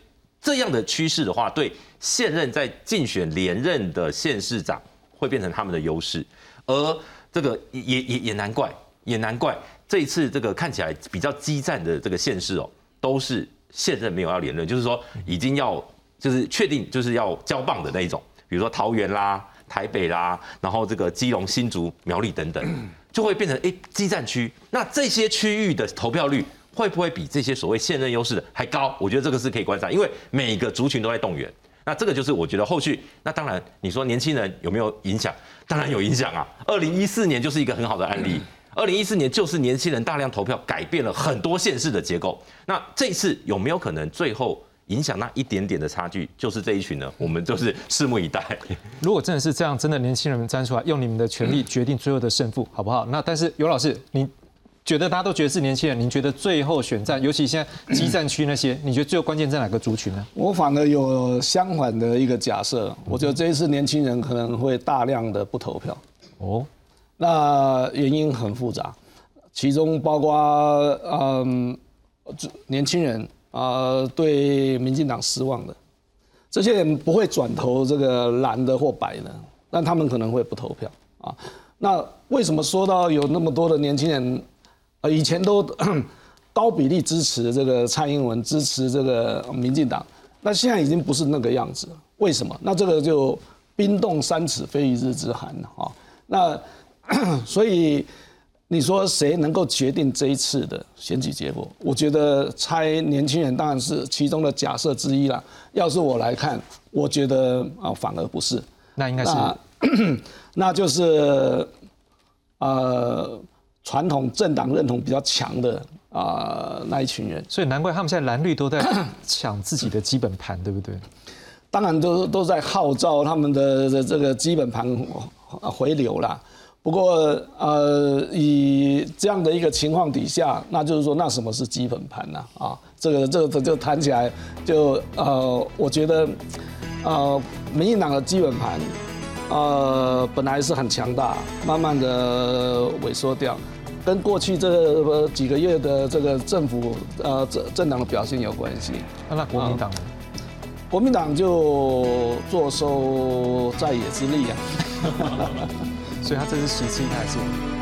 这样的趋势的话，对现任在竞选连任的县市长会变成他们的优势。而这个也也也难怪，也难怪这一次这个看起来比较激战的这个县市哦，都是。现任没有要连任，就是说已经要就是确定就是要交棒的那一种，比如说桃园啦、台北啦，然后这个基隆、新竹、苗栗等等，就会变成哎激战区。那这些区域的投票率会不会比这些所谓现任优势的还高？我觉得这个是可以观察，因为每个族群都在动员。那这个就是我觉得后续，那当然你说年轻人有没有影响？当然有影响啊。二零一四年就是一个很好的案例。二零一四年就是年轻人大量投票，改变了很多县市的结构。那这次有没有可能最后影响那一点点的差距，就是这一群呢？我们就是拭目以待。如果真的是这样，真的年轻人们站出来，用你们的权利决定最后的胜负，好不好？那但是尤老师，你觉得大家都觉得是年轻人，您觉得最后选战，尤其现在激战区那些，你觉得最后关键在哪个族群呢？我反而有相反的一个假设，我觉得这一次年轻人可能会大量的不投票。哦。那原因很复杂，其中包括嗯，年轻人啊对民进党失望的，这些人不会转投这个蓝的或白的，那他们可能会不投票啊。那为什么说到有那么多的年轻人，呃，以前都 高比例支持这个蔡英文，支持这个民进党。那现在已经不是那个样子了，为什么？那这个就冰冻三尺非一日之寒啊。那所以你说谁能够决定这一次的选举结果？我觉得猜年轻人当然是其中的假设之一了。要是我来看，我觉得啊反而不是。那应该是，那 就是呃传统政党认同比较强的。啊，那一群人，所以难怪他们现在蓝绿都在抢自己的基本盘，对不对？当然都都在号召他们的这个基本盘回流啦。不过呃，以这样的一个情况底下，那就是说，那什么是基本盘呢？啊，这个这个这就谈起来就呃，我觉得呃，民进党的基本盘呃本来是很强大，慢慢的萎缩掉。跟过去这几个月的这个政府呃政政党的表现有关系。那国民党呢？国民党就坐收在野之力啊。所以他这是习气还是？